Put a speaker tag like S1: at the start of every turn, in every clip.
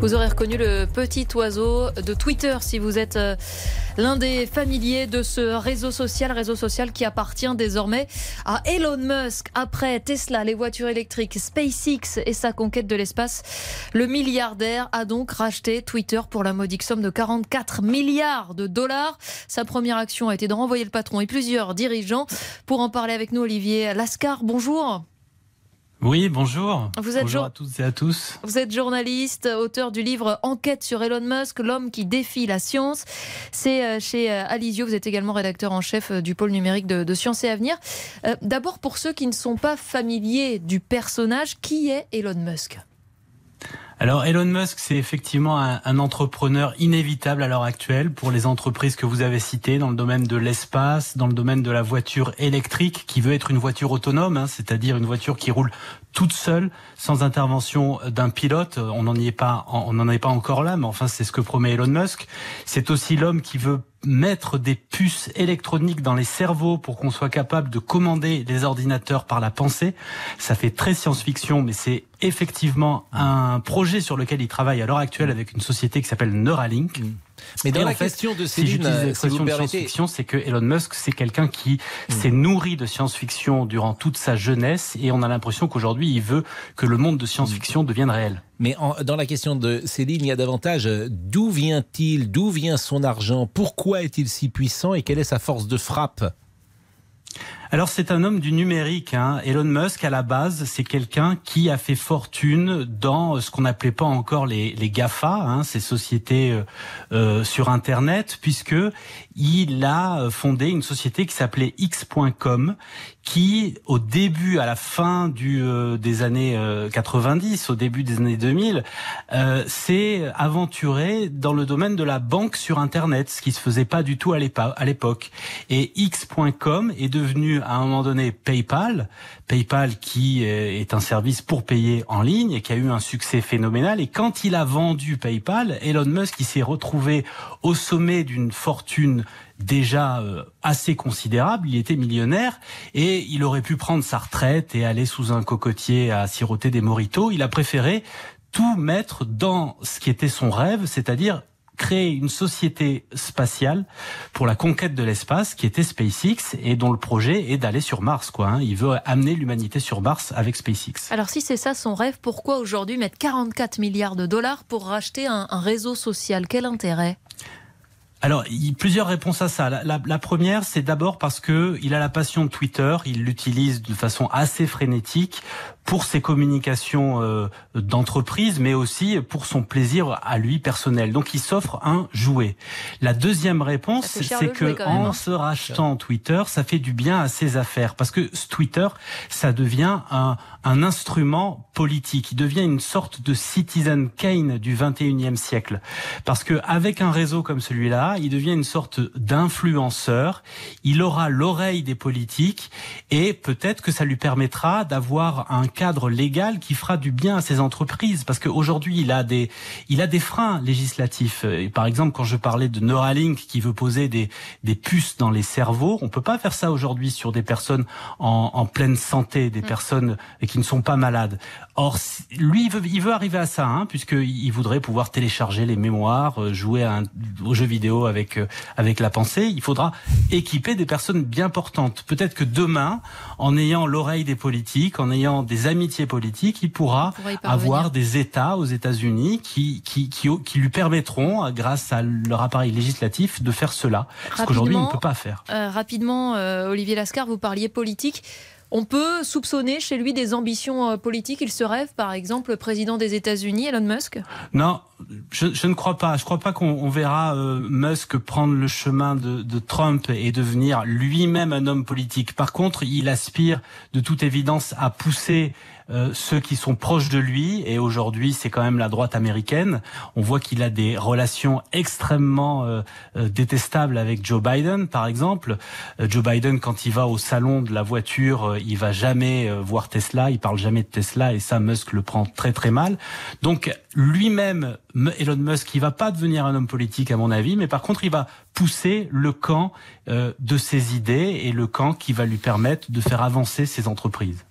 S1: Vous aurez reconnu le petit oiseau de Twitter si vous êtes euh, l'un des familiers de ce réseau social, réseau social qui appartient désormais à Elon Musk. Après Tesla, les voitures électriques, SpaceX et sa conquête de l'espace, le milliardaire a donc racheté Twitter pour la modique somme de 44 milliards de dollars. Sa première action a été de renvoyer le patron et plusieurs dirigeants. Pour en parler avec nous, Olivier Lascar, bonjour.
S2: Oui, bonjour.
S1: Vous êtes
S2: bonjour à toutes et à tous.
S1: Vous êtes journaliste, auteur du livre Enquête sur Elon Musk, l'homme qui défie la science. C'est euh, chez euh, Alizio. Vous êtes également rédacteur en chef euh, du pôle numérique de, de Science et Avenir. D'abord, pour ceux qui ne sont pas familiers du personnage, qui est Elon Musk?
S2: Alors Elon Musk, c'est effectivement un, un, entrepreneur inévitable à l'heure actuelle pour les entreprises que vous avez citées dans le domaine de l'espace, dans le domaine de la voiture électrique, qui veut être une voiture autonome, hein, c'est-à-dire une voiture qui roule toute seule, sans intervention d'un pilote. On n'en est pas, on n'en est pas encore là, mais enfin c'est ce que promet Elon Musk. C'est aussi l'homme qui veut mettre des puces électroniques dans les cerveaux pour qu'on soit capable de commander les ordinateurs par la pensée. Ça fait très science-fiction, mais c'est effectivement un projet sur lequel il travaille à l'heure actuelle avec une société qui s'appelle Neuralink.
S3: Mais dans la question de Céline,
S2: si l'expression de science-fiction, c'est que Elon Musk, c'est quelqu'un qui mm. s'est nourri de science-fiction durant toute sa jeunesse, et on a l'impression qu'aujourd'hui, il veut que le monde de science-fiction mm. devienne réel.
S3: Mais en, dans la question de Céline, il y a davantage euh, d'où vient-il, d'où vient son argent, pourquoi est-il si puissant et quelle est sa force de frappe?
S2: Alors c'est un homme du numérique. Hein. Elon Musk, à la base, c'est quelqu'un qui a fait fortune dans ce qu'on n'appelait pas encore les, les GAFA, hein, ces sociétés euh, euh sur Internet, puisque il a fondé une société qui s'appelait X.com, qui, au début, à la fin du, euh, des années 90, euh, au début des années 2000, euh, s'est aventuré dans le domaine de la banque sur Internet, ce qui se faisait pas du tout à l'époque. Et X.com est devenu à un moment donné PayPal, PayPal qui est un service pour payer en ligne et qui a eu un succès phénoménal. Et quand il a vendu PayPal, Elon Musk, il s'est retrouvé au sommet d'une fortune déjà euh, assez considérable. Il était millionnaire et il aurait pu prendre sa retraite et aller sous un cocotier à siroter des moritos. Il a préféré tout mettre dans ce qui était son rêve, c'est-à-dire créer une société spatiale pour la conquête de l'espace qui était SpaceX et dont le projet est d'aller sur Mars. Quoi, hein. Il veut amener l'humanité sur Mars avec SpaceX.
S1: Alors si c'est ça son rêve, pourquoi aujourd'hui mettre 44 milliards de dollars pour racheter un, un réseau social? Quel intérêt?
S2: Alors, il y a plusieurs réponses à ça. La, la, la première, c'est d'abord parce que il a la passion de Twitter, il l'utilise de façon assez frénétique pour ses communications euh, d'entreprise, mais aussi pour son plaisir à lui personnel. Donc, il s'offre un jouet. La deuxième réponse, c'est que en se rachetant Twitter, ça fait du bien à ses affaires, parce que Twitter, ça devient un, un instrument politique. Il devient une sorte de Citizen Kane du 21e siècle, parce que avec un réseau comme celui-là il devient une sorte d'influenceur. Il aura l'oreille des politiques et peut-être que ça lui permettra d'avoir un cadre légal qui fera du bien à ses entreprises. Parce qu'aujourd'hui, il a des, il a des freins législatifs. Et par exemple, quand je parlais de Neuralink qui veut poser des, des puces dans les cerveaux, on peut pas faire ça aujourd'hui sur des personnes en, en pleine santé, des mm. personnes qui ne sont pas malades. Or, lui, il veut, il veut arriver à ça, hein, puisqu'il voudrait pouvoir télécharger les mémoires, euh, jouer à un, aux jeux vidéo avec euh, avec la pensée. Il faudra équiper des personnes bien portantes. Peut-être que demain, en ayant l'oreille des politiques, en ayant des amitiés politiques, il pourra avoir des États aux États-Unis qui, qui, qui, qui lui permettront, grâce à leur appareil législatif, de faire cela. Ce qu'aujourd'hui, il ne peut pas faire.
S1: Euh, rapidement, Olivier Lascar, vous parliez politique. On peut soupçonner chez lui des ambitions euh, politiques. Il se rêve, par exemple, président des États-Unis, Elon Musk?
S2: Non, je, ne crois pas. Je crois pas qu'on verra euh, Musk prendre le chemin de, de Trump et devenir lui-même un homme politique. Par contre, il aspire de toute évidence à pousser euh, ceux qui sont proches de lui, et aujourd'hui c'est quand même la droite américaine, on voit qu'il a des relations extrêmement euh, euh, détestables avec Joe Biden, par exemple. Joe Biden, quand il va au salon de la voiture, il va jamais voir Tesla, il parle jamais de Tesla, et ça Musk le prend très très mal. Donc lui-même Elon Musk, il va pas devenir un homme politique à mon avis, mais par contre, il va pousser le camp euh, de ses idées et le camp qui va lui permettre de faire avancer ses entreprises.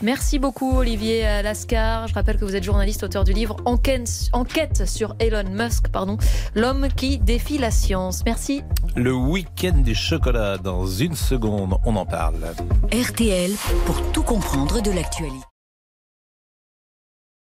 S1: Merci beaucoup Olivier Lascar. Je rappelle que vous êtes journaliste, auteur du livre Enquête, Enquête sur Elon Musk, pardon, l'homme qui défie la science. Merci.
S3: Le week-end du chocolat, dans une seconde, on en parle.
S4: RTL pour tout comprendre de l'actualité.